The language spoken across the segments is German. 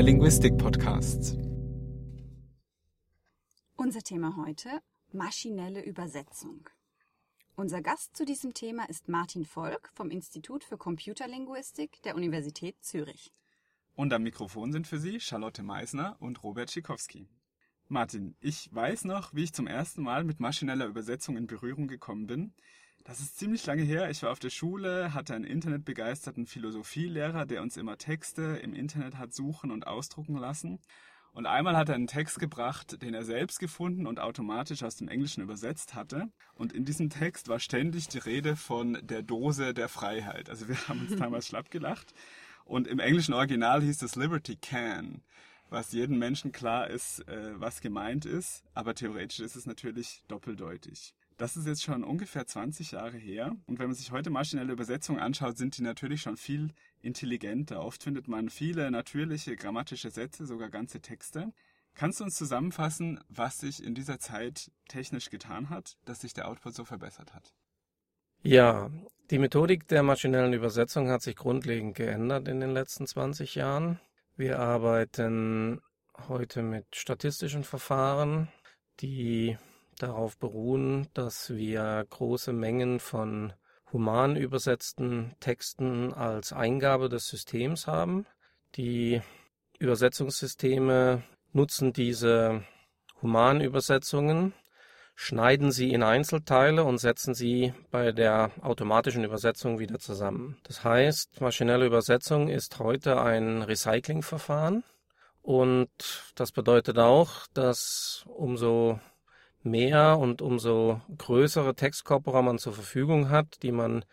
der Linguistik-Podcast. Unser Thema heute maschinelle Übersetzung. Unser Gast zu diesem Thema ist Martin Volk vom Institut für Computerlinguistik der Universität Zürich. Und am Mikrofon sind für Sie Charlotte Meisner und Robert Schikowski. Martin, ich weiß noch, wie ich zum ersten Mal mit maschineller Übersetzung in Berührung gekommen bin. Das ist ziemlich lange her. Ich war auf der Schule, hatte einen internetbegeisterten Philosophielehrer, der uns immer Texte im Internet hat suchen und ausdrucken lassen. Und einmal hat er einen Text gebracht, den er selbst gefunden und automatisch aus dem Englischen übersetzt hatte. Und in diesem Text war ständig die Rede von der Dose der Freiheit. Also wir haben uns damals schlapp gelacht. Und im englischen Original hieß es Liberty Can was jedem Menschen klar ist, äh, was gemeint ist, aber theoretisch ist es natürlich doppeldeutig. Das ist jetzt schon ungefähr 20 Jahre her. Und wenn man sich heute maschinelle Übersetzungen anschaut, sind die natürlich schon viel intelligenter. Oft findet man viele natürliche grammatische Sätze, sogar ganze Texte. Kannst du uns zusammenfassen, was sich in dieser Zeit technisch getan hat, dass sich der Output so verbessert hat? Ja, die Methodik der maschinellen Übersetzung hat sich grundlegend geändert in den letzten 20 Jahren. Wir arbeiten heute mit statistischen Verfahren, die darauf beruhen, dass wir große Mengen von human übersetzten Texten als Eingabe des Systems haben. Die Übersetzungssysteme nutzen diese human Übersetzungen, schneiden sie in Einzelteile und setzen sie bei der automatischen Übersetzung wieder zusammen. Das heißt, maschinelle Übersetzung ist heute ein Recyclingverfahren und das bedeutet auch, dass umso mehr und umso größere Textkorpora man zur Verfügung hat, die man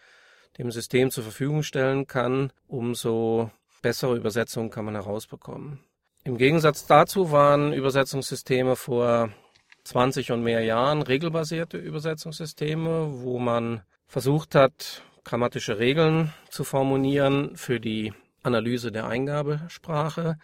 dem System zur Verfügung stellen kann, umso bessere Übersetzungen kann man herausbekommen. Im Gegensatz dazu waren Übersetzungssysteme vor 20 und mehr Jahren regelbasierte Übersetzungssysteme, wo man versucht hat, grammatische Regeln zu formulieren für die Analyse der Eingabesprache,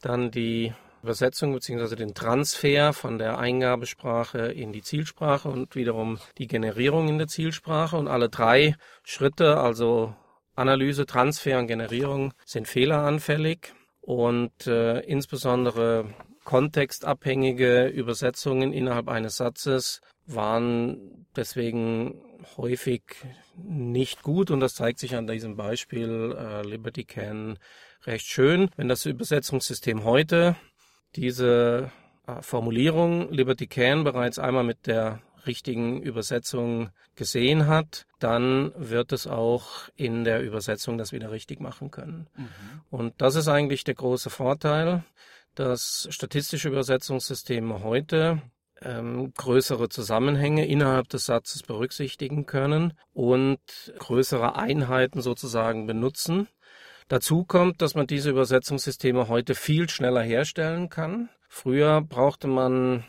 dann die Übersetzung bzw. den Transfer von der Eingabesprache in die Zielsprache und wiederum die Generierung in der Zielsprache. Und alle drei Schritte, also Analyse, Transfer und Generierung, sind fehleranfällig. Und äh, insbesondere kontextabhängige Übersetzungen innerhalb eines Satzes waren deswegen häufig nicht gut und das zeigt sich an diesem Beispiel äh, Liberty Can recht schön. Wenn das Übersetzungssystem heute diese äh, Formulierung Liberty Can bereits einmal mit der richtigen Übersetzung gesehen hat, dann wird es auch in der Übersetzung das wieder richtig machen können. Mhm. Und das ist eigentlich der große Vorteil dass statistische Übersetzungssysteme heute ähm, größere Zusammenhänge innerhalb des Satzes berücksichtigen können und größere Einheiten sozusagen benutzen. Dazu kommt, dass man diese Übersetzungssysteme heute viel schneller herstellen kann. Früher brauchte man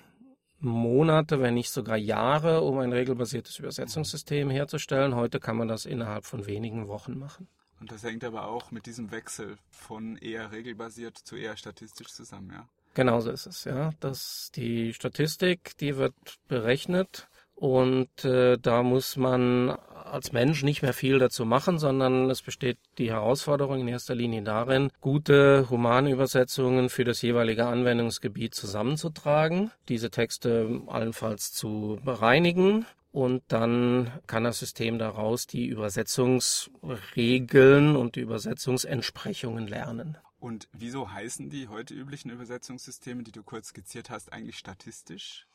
Monate, wenn nicht sogar Jahre, um ein regelbasiertes Übersetzungssystem herzustellen. Heute kann man das innerhalb von wenigen Wochen machen. Und das hängt aber auch mit diesem Wechsel von eher regelbasiert zu eher statistisch zusammen, ja? Genau so ist es, ja. Das, die Statistik, die wird berechnet und äh, da muss man als Mensch nicht mehr viel dazu machen, sondern es besteht die Herausforderung in erster Linie darin, gute humane Übersetzungen für das jeweilige Anwendungsgebiet zusammenzutragen, diese Texte allenfalls zu bereinigen und dann kann das System daraus die Übersetzungsregeln und die Übersetzungsentsprechungen lernen. Und wieso heißen die heute üblichen Übersetzungssysteme, die du kurz skizziert hast, eigentlich statistisch?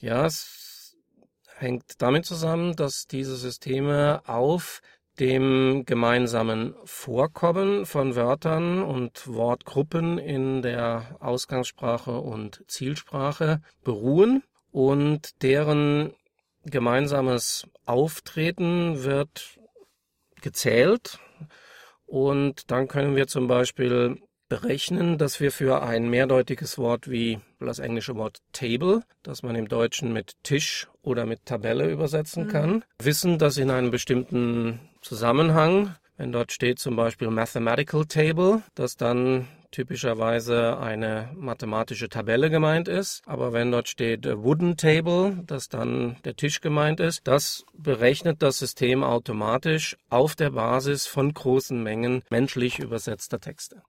Ja, es hängt damit zusammen, dass diese Systeme auf dem gemeinsamen Vorkommen von Wörtern und Wortgruppen in der Ausgangssprache und Zielsprache beruhen und deren gemeinsames Auftreten wird gezählt. Und dann können wir zum Beispiel berechnen, dass wir für ein mehrdeutiges Wort wie das englische Wort Table, das man im Deutschen mit Tisch oder mit Tabelle übersetzen mhm. kann, wissen, dass in einem bestimmten Zusammenhang, wenn dort steht zum Beispiel Mathematical Table, dass dann typischerweise eine mathematische Tabelle gemeint ist. Aber wenn dort steht Wooden Table, dass dann der Tisch gemeint ist, das berechnet das System automatisch auf der Basis von großen Mengen menschlich übersetzter Texte.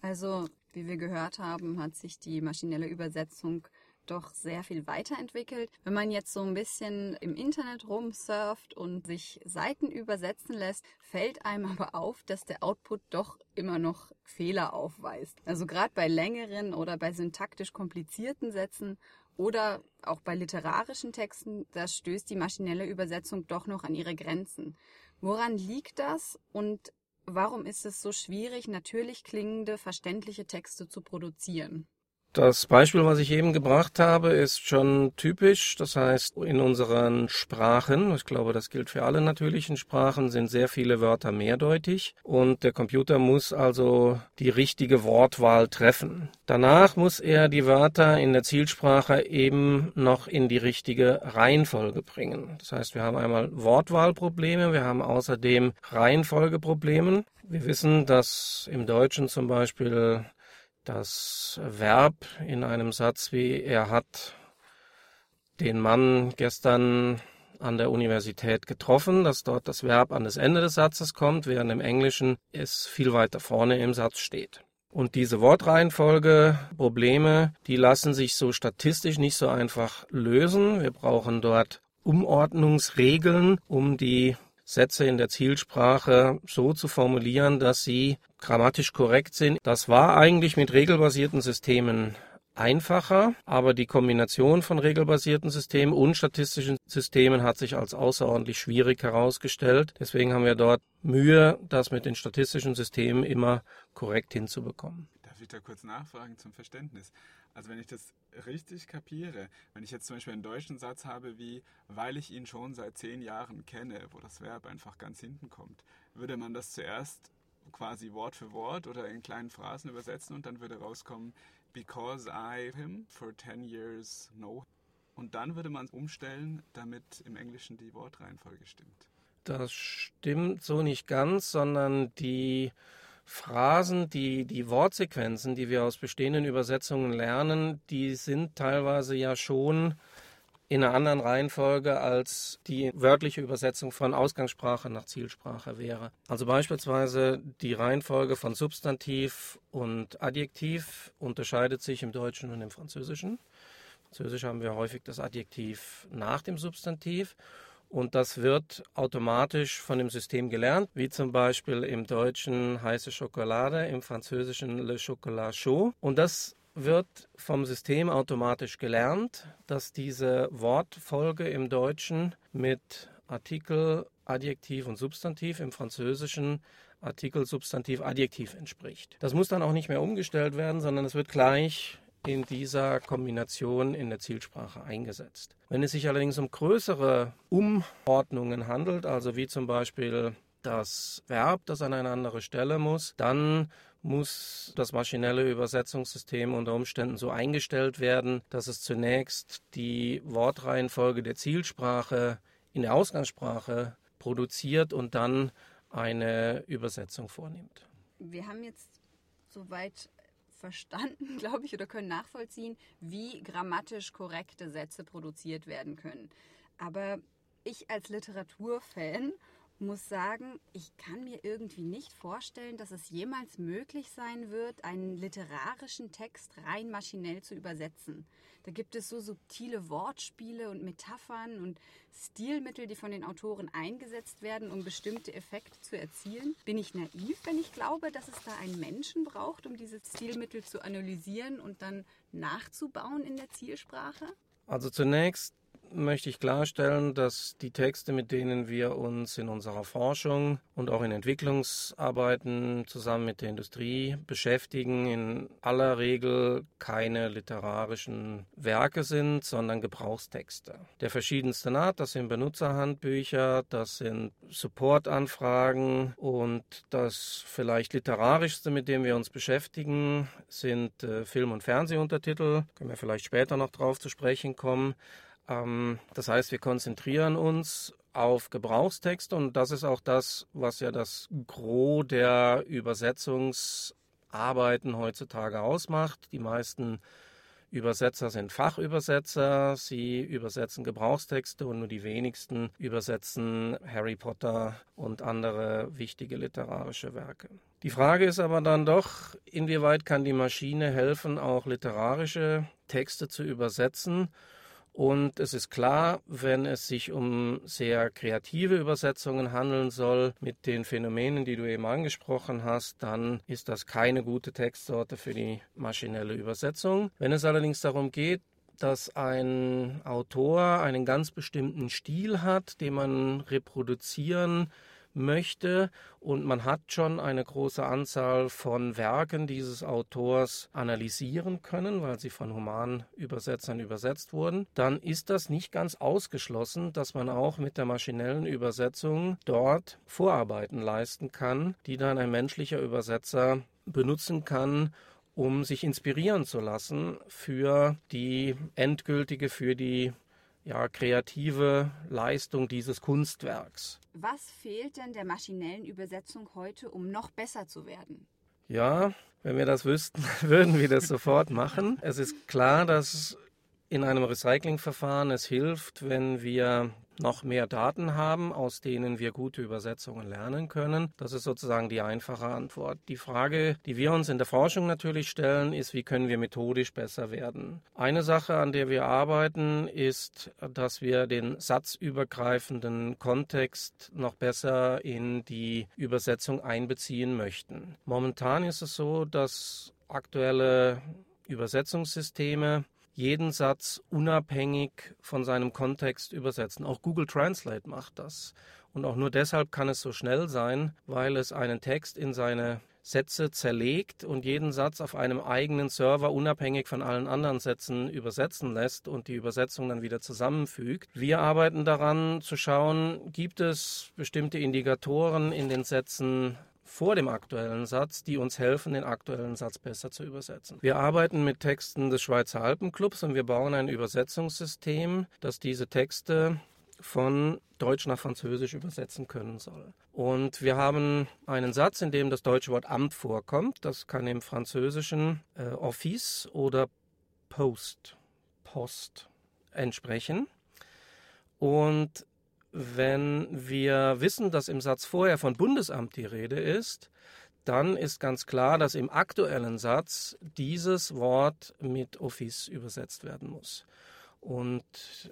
Also Wie wir gehört haben, hat sich die maschinelle Übersetzung doch sehr viel weiterentwickelt. Wenn man jetzt so ein bisschen im Internet rumsurft und sich Seiten übersetzen lässt, fällt einem aber auf, dass der Output doch immer noch Fehler aufweist. Also gerade bei längeren oder bei syntaktisch komplizierten Sätzen oder auch bei literarischen Texten, da stößt die maschinelle Übersetzung doch noch an ihre Grenzen. Woran liegt das und warum ist es so schwierig, natürlich klingende, verständliche Texte zu produzieren? Das Beispiel, was ich eben gebracht habe, ist schon typisch. Das heißt, in unseren Sprachen, ich glaube, das gilt für alle natürlichen Sprachen, sind sehr viele Wörter mehrdeutig und der Computer muss also die richtige Wortwahl treffen. Danach muss er die Wörter in der Zielsprache eben noch in die richtige Reihenfolge bringen. Das heißt, wir haben einmal Wortwahlprobleme, wir haben außerdem Reihenfolgeprobleme. Wir wissen, dass im Deutschen zum Beispiel das Verb in einem Satz wie er hat den Mann gestern an der Universität getroffen, dass dort das Verb an das Ende des Satzes kommt, während im Englischen es viel weiter vorne im Satz steht. Und diese Wortreihenfolge Probleme, die lassen sich so statistisch nicht so einfach lösen. Wir brauchen dort Umordnungsregeln, um die Sätze in der Zielsprache so zu formulieren, dass sie grammatisch korrekt sind. Das war eigentlich mit regelbasierten Systemen einfacher, aber die Kombination von regelbasierten Systemen und statistischen Systemen hat sich als außerordentlich schwierig herausgestellt. Deswegen haben wir dort Mühe, das mit den statistischen Systemen immer korrekt hinzubekommen. Darf ich da kurz nachfragen zum Verständnis? Also wenn ich das richtig kapiere, wenn ich jetzt zum Beispiel einen deutschen Satz habe wie, weil ich ihn schon seit zehn Jahren kenne, wo das Verb einfach ganz hinten kommt, würde man das zuerst quasi Wort für Wort oder in kleinen Phrasen übersetzen und dann würde rauskommen, because I him for 10 years know. Und dann würde man es umstellen, damit im Englischen die Wortreihenfolge stimmt. Das stimmt so nicht ganz, sondern die Phrasen, die, die Wortsequenzen, die wir aus bestehenden Übersetzungen lernen, die sind teilweise ja schon in einer anderen Reihenfolge als die wörtliche Übersetzung von Ausgangssprache nach Zielsprache wäre. Also beispielsweise die Reihenfolge von Substantiv und Adjektiv unterscheidet sich im Deutschen und im Französischen. Im Französisch haben wir häufig das Adjektiv nach dem Substantiv und das wird automatisch von dem System gelernt, wie zum Beispiel im Deutschen heiße Schokolade, im Französischen Le Chocolat chaud. Und das wird vom System automatisch gelernt, dass diese Wortfolge im Deutschen mit Artikel, Adjektiv und Substantiv im Französischen Artikel, Substantiv, Adjektiv entspricht. Das muss dann auch nicht mehr umgestellt werden, sondern es wird gleich in dieser Kombination in der Zielsprache eingesetzt. Wenn es sich allerdings um größere Umordnungen handelt, also wie zum Beispiel das Verb, das an eine andere Stelle muss, dann muss das maschinelle Übersetzungssystem unter Umständen so eingestellt werden, dass es zunächst die Wortreihenfolge der Zielsprache in der Ausgangssprache produziert und dann eine Übersetzung vornimmt. Wir haben jetzt soweit verstanden, glaube ich, oder können nachvollziehen, wie grammatisch korrekte Sätze produziert werden können. Aber ich als Literaturfan muss sagen, ich kann mir irgendwie nicht vorstellen, dass es jemals möglich sein wird, einen literarischen Text rein maschinell zu übersetzen. Da gibt es so subtile Wortspiele und Metaphern und Stilmittel, die von den Autoren eingesetzt werden, um bestimmte Effekte zu erzielen. Bin ich naiv, wenn ich glaube, dass es da einen Menschen braucht, um diese Stilmittel zu analysieren und dann nachzubauen in der Zielsprache? Also zunächst möchte ich klarstellen, dass die Texte, mit denen wir uns in unserer Forschung und auch in Entwicklungsarbeiten zusammen mit der Industrie beschäftigen, in aller Regel keine literarischen Werke sind, sondern Gebrauchstexte. Der verschiedensten Art, das sind Benutzerhandbücher, das sind Supportanfragen und das vielleicht literarischste, mit dem wir uns beschäftigen, sind äh, Film- und Fernsehuntertitel. Können wir vielleicht später noch drauf zu sprechen kommen. Ähm, das heißt, wir konzentrieren uns auf Gebrauchstexte und das ist auch das, was ja das Gros der Übersetzungsarbeiten heutzutage ausmacht. Die meisten Übersetzer sind Fachübersetzer, sie übersetzen Gebrauchstexte und nur die wenigsten übersetzen Harry Potter und andere wichtige literarische Werke. Die Frage ist aber dann doch, inwieweit kann die Maschine helfen, auch literarische Texte zu übersetzen und es ist klar, wenn es sich um sehr kreative Übersetzungen handeln soll, mit den Phänomenen, die du eben angesprochen hast, dann ist das keine gute Textsorte für die maschinelle Übersetzung. Wenn es allerdings darum geht, dass ein Autor einen ganz bestimmten Stil hat, den man reproduzieren möchte. Und man hat schon eine große Anzahl von Werken dieses Autors analysieren können, weil sie von Humanübersetzern übersetzt wurden. Dann ist das nicht ganz ausgeschlossen, dass man auch mit der maschinellen Übersetzung dort Vorarbeiten leisten kann, die dann ein menschlicher Übersetzer benutzen kann, um sich inspirieren zu lassen für die endgültige, für die ja, kreative Leistung dieses Kunstwerks. Was fehlt denn der maschinellen Übersetzung heute, um noch besser zu werden? Ja, wenn wir das wüssten, würden wir das sofort machen. Es ist klar, dass in einem Recyclingverfahren es hilft, wenn wir noch mehr Daten haben, aus denen wir gute Übersetzungen lernen können. Das ist sozusagen die einfache Antwort. Die Frage, die wir uns in der Forschung natürlich stellen, ist, wie können wir methodisch besser werden? Eine Sache, an der wir arbeiten, ist, dass wir den satzübergreifenden Kontext noch besser in die Übersetzung einbeziehen möchten. Momentan ist es so, dass aktuelle Übersetzungssysteme jeden Satz unabhängig von seinem Kontext übersetzen. Auch Google Translate macht das. Und auch nur deshalb kann es so schnell sein, weil es einen Text in seine Sätze zerlegt und jeden Satz auf einem eigenen Server unabhängig von allen anderen Sätzen übersetzen lässt und die Übersetzung dann wieder zusammenfügt. Wir arbeiten daran zu schauen, gibt es bestimmte Indikatoren in den Sätzen, vor dem aktuellen Satz, die uns helfen, den aktuellen Satz besser zu übersetzen. Wir arbeiten mit Texten des Schweizer Alpenclubs und wir bauen ein Übersetzungssystem, das diese Texte von Deutsch nach Französisch übersetzen können soll. Und wir haben einen Satz, in dem das deutsche Wort Amt vorkommt. Das kann im Französischen äh, Office oder Post, Post entsprechen. Und wenn wir wissen, dass im Satz vorher von Bundesamt die Rede ist, dann ist ganz klar, dass im aktuellen Satz dieses Wort mit Office übersetzt werden muss. Und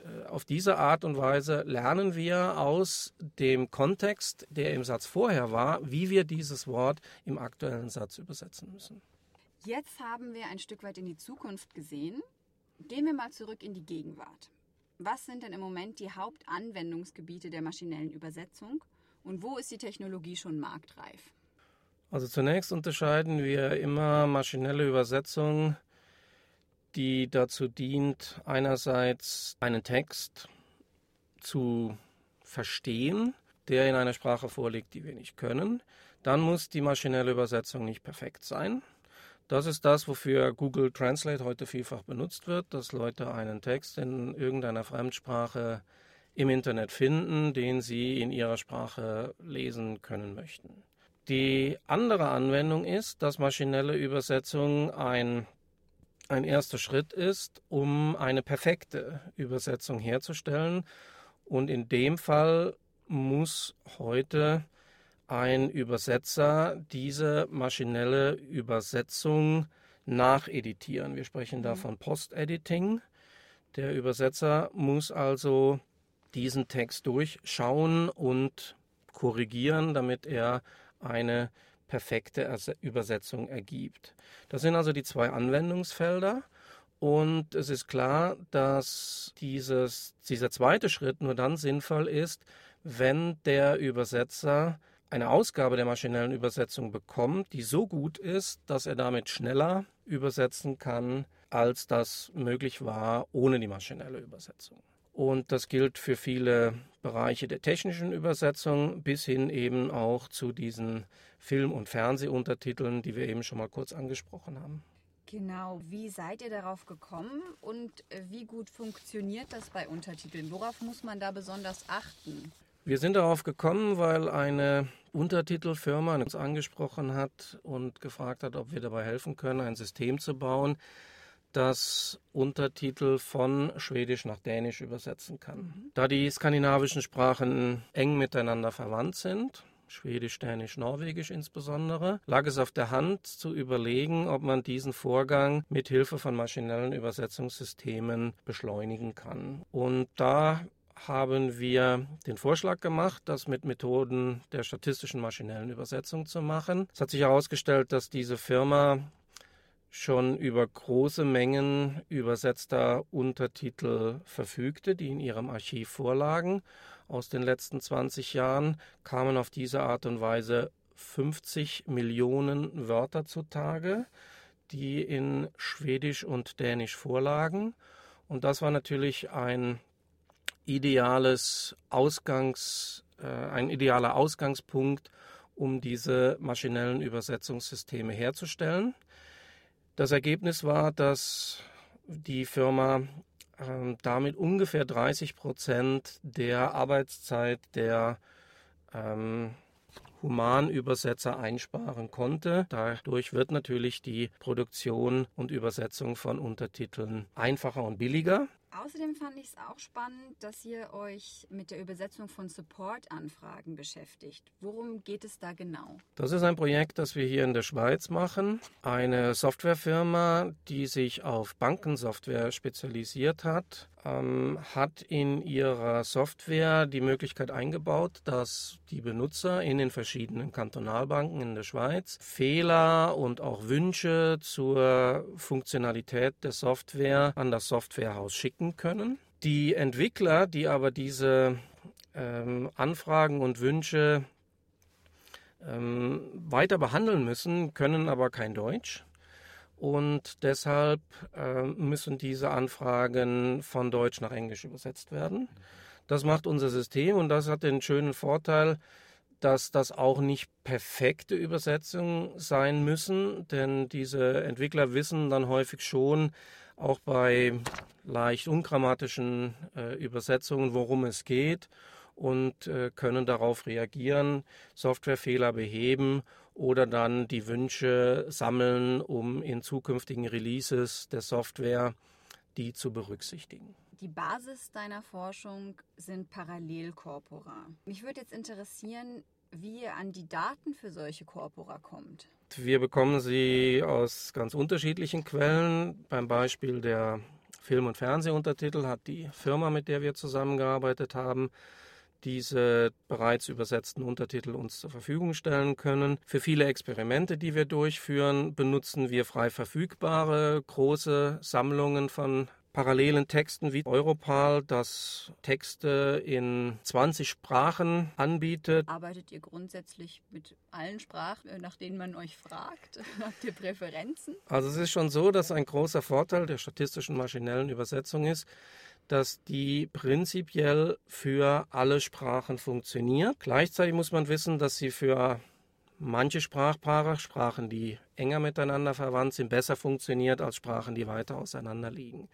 äh, auf diese Art und Weise lernen wir aus dem Kontext, der im Satz vorher war, wie wir dieses Wort im aktuellen Satz übersetzen müssen. Jetzt haben wir ein Stück weit in die Zukunft gesehen. Gehen wir mal zurück in die Gegenwart. Was sind denn im Moment die Hauptanwendungsgebiete der maschinellen Übersetzung und wo ist die Technologie schon marktreif? Also zunächst unterscheiden wir immer maschinelle Übersetzung, die dazu dient, einerseits einen Text zu verstehen, der in einer Sprache vorliegt, die wir nicht können. Dann muss die maschinelle Übersetzung nicht perfekt sein. Das ist das, wofür Google Translate heute vielfach benutzt wird, dass Leute einen Text in irgendeiner Fremdsprache im Internet finden, den sie in ihrer Sprache lesen können möchten. Die andere Anwendung ist, dass maschinelle Übersetzung ein, ein erster Schritt ist, um eine perfekte Übersetzung herzustellen. Und in dem Fall muss heute ein Übersetzer diese maschinelle Übersetzung nacheditieren. Wir sprechen da mhm. von Post-Editing. Der Übersetzer muss also diesen Text durchschauen und korrigieren, damit er eine perfekte Übersetzung ergibt. Das sind also die zwei Anwendungsfelder. Und es ist klar, dass dieses, dieser zweite Schritt nur dann sinnvoll ist, wenn der Übersetzer eine Ausgabe der maschinellen Übersetzung bekommt, die so gut ist, dass er damit schneller übersetzen kann, als das möglich war ohne die maschinelle Übersetzung. Und das gilt für viele Bereiche der technischen Übersetzung bis hin eben auch zu diesen Film- und Fernsehuntertiteln, die wir eben schon mal kurz angesprochen haben. Genau, wie seid ihr darauf gekommen und wie gut funktioniert das bei Untertiteln? Worauf muss man da besonders achten? Wir sind darauf gekommen, weil eine Untertitelfirma uns angesprochen hat und gefragt hat, ob wir dabei helfen können, ein System zu bauen, das Untertitel von Schwedisch nach Dänisch übersetzen kann. Da die skandinavischen Sprachen eng miteinander verwandt sind, Schwedisch, Dänisch, Norwegisch insbesondere, lag es auf der Hand zu überlegen, ob man diesen Vorgang mit Hilfe von maschinellen Übersetzungssystemen beschleunigen kann. Und da haben wir den Vorschlag gemacht, das mit Methoden der statistischen maschinellen Übersetzung zu machen. Es hat sich herausgestellt, dass diese Firma schon über große Mengen übersetzter Untertitel verfügte, die in ihrem Archiv vorlagen. Aus den letzten 20 Jahren kamen auf diese Art und Weise 50 Millionen Wörter zutage, die in Schwedisch und Dänisch vorlagen. Und das war natürlich ein ideales Ausgangs, äh, ein idealer Ausgangspunkt, um diese maschinellen Übersetzungssysteme herzustellen. Das Ergebnis war, dass die Firma äh, damit ungefähr 30 Prozent der Arbeitszeit der ähm, Humanübersetzer einsparen konnte. Dadurch wird natürlich die Produktion und Übersetzung von Untertiteln einfacher und billiger. Außerdem fand ich es auch spannend, dass ihr euch mit der Übersetzung von Support-Anfragen beschäftigt. Worum geht es da genau? Das ist ein Projekt, das wir hier in der Schweiz machen. Eine Softwarefirma, die sich auf Bankensoftware spezialisiert hat, ähm, hat in ihrer Software die Möglichkeit eingebaut, dass die Benutzer in den verschiedenen Kantonalbanken in der Schweiz Fehler und auch Wünsche zur Funktionalität der Software an das Softwarehaus schicken können. Die Entwickler, die aber diese ähm, Anfragen und Wünsche ähm, weiter behandeln müssen, können aber kein Deutsch und deshalb äh, müssen diese Anfragen von Deutsch nach Englisch übersetzt werden. Das macht unser System und das hat den schönen Vorteil, dass das auch nicht perfekte Übersetzungen sein müssen, denn diese Entwickler wissen dann häufig schon, auch bei leicht ungrammatischen äh, Übersetzungen, worum es geht und äh, können darauf reagieren, Softwarefehler beheben oder dann die Wünsche sammeln, um in zukünftigen Releases der Software die zu berücksichtigen. Die Basis deiner Forschung sind Parallelkorpora. Mich würde jetzt interessieren, wie ihr an die Daten für solche Korpora kommt. Wir bekommen sie aus ganz unterschiedlichen Quellen. Beim Beispiel der Film- und Fernsehuntertitel hat die Firma, mit der wir zusammengearbeitet haben, diese bereits übersetzten Untertitel uns zur Verfügung stellen können. Für viele Experimente, die wir durchführen, benutzen wir frei verfügbare große Sammlungen von parallelen Texten wie Europal, das Texte in 20 Sprachen anbietet. Arbeitet ihr grundsätzlich mit allen Sprachen, äh, nach denen man euch fragt? Habt ihr Präferenzen? Also es ist schon so, dass ein großer Vorteil der statistischen maschinellen Übersetzung ist, dass die prinzipiell für alle Sprachen funktioniert. Gleichzeitig muss man wissen, dass sie für manche Sprachpaare, Sprachen, die enger miteinander verwandt sind, besser funktioniert als Sprachen, die weiter auseinander liegen.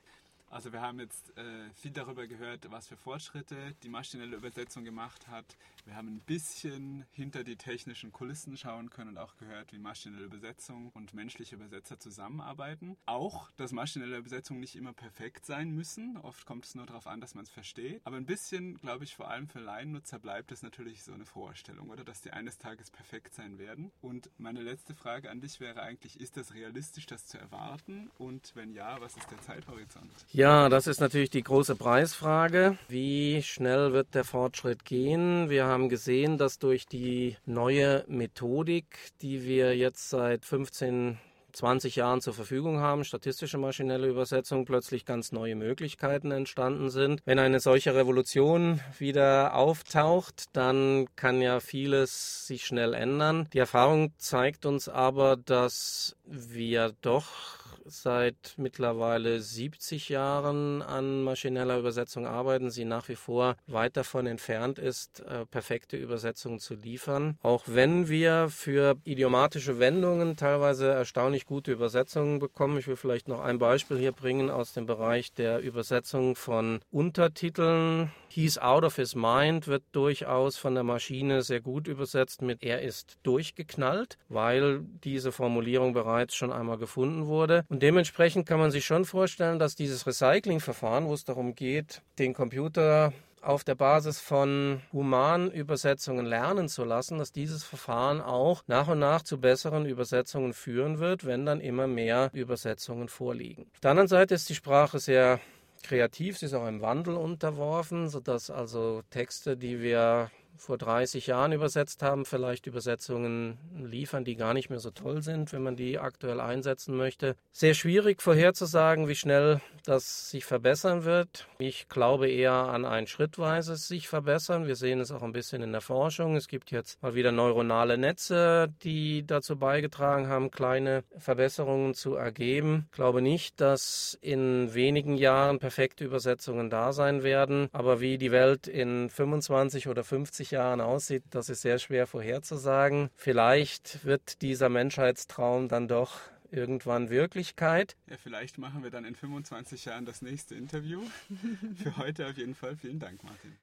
Also wir haben jetzt äh, viel darüber gehört, was für Fortschritte die maschinelle Übersetzung gemacht hat. Wir haben ein bisschen hinter die technischen Kulissen schauen können und auch gehört, wie maschinelle Übersetzung und menschliche Übersetzer zusammenarbeiten. Auch, dass maschinelle Übersetzungen nicht immer perfekt sein müssen. Oft kommt es nur darauf an, dass man es versteht. Aber ein bisschen, glaube ich, vor allem für Laiennutzer bleibt es natürlich so eine Vorstellung, oder? Dass die eines Tages perfekt sein werden. Und meine letzte Frage an dich wäre eigentlich, ist das realistisch, das zu erwarten? Und wenn ja, was ist der Zeithorizont? Ja, das ist natürlich die große Preisfrage. Wie schnell wird der Fortschritt gehen? Wir haben gesehen, dass durch die neue Methodik, die wir jetzt seit 15 20 Jahren zur Verfügung haben, statistische maschinelle Übersetzung, plötzlich ganz neue Möglichkeiten entstanden sind. Wenn eine solche Revolution wieder auftaucht, dann kann ja vieles sich schnell ändern. Die Erfahrung zeigt uns aber, dass wir doch seit mittlerweile 70 Jahren an maschineller Übersetzung arbeiten, sie nach wie vor weit davon entfernt ist, äh, perfekte Übersetzungen zu liefern. Auch wenn wir für idiomatische Wendungen teilweise erstaunlich gute Übersetzungen bekommen. Ich will vielleicht noch ein Beispiel hier bringen aus dem Bereich der Übersetzung von Untertiteln. He's out of his mind wird durchaus von der Maschine sehr gut übersetzt mit er ist durchgeknallt, weil diese Formulierung bereits schon einmal gefunden wurde. Und Dementsprechend kann man sich schon vorstellen, dass dieses Recyclingverfahren, wo es darum geht, den Computer auf der Basis von Humanübersetzungen lernen zu lassen, dass dieses Verfahren auch nach und nach zu besseren Übersetzungen führen wird, wenn dann immer mehr Übersetzungen vorliegen. Auf der anderen Seite ist die Sprache sehr kreativ, sie ist auch einem Wandel unterworfen, sodass also Texte, die wir vor 30 Jahren übersetzt haben, vielleicht Übersetzungen liefern, die gar nicht mehr so toll sind, wenn man die aktuell einsetzen möchte. Sehr schwierig vorherzusagen, wie schnell das sich verbessern wird. Ich glaube eher an ein schrittweises sich verbessern. Wir sehen es auch ein bisschen in der Forschung. Es gibt jetzt mal wieder neuronale Netze, die dazu beigetragen haben, kleine Verbesserungen zu ergeben. Ich glaube nicht, dass in wenigen Jahren perfekte Übersetzungen da sein werden, aber wie die Welt in 25 oder 50 Jahren aussieht, das ist sehr schwer vorherzusagen. Vielleicht wird dieser Menschheitstraum dann doch irgendwann Wirklichkeit. Ja, vielleicht machen wir dann in 25 Jahren das nächste Interview. Für heute auf jeden Fall vielen Dank, Martin.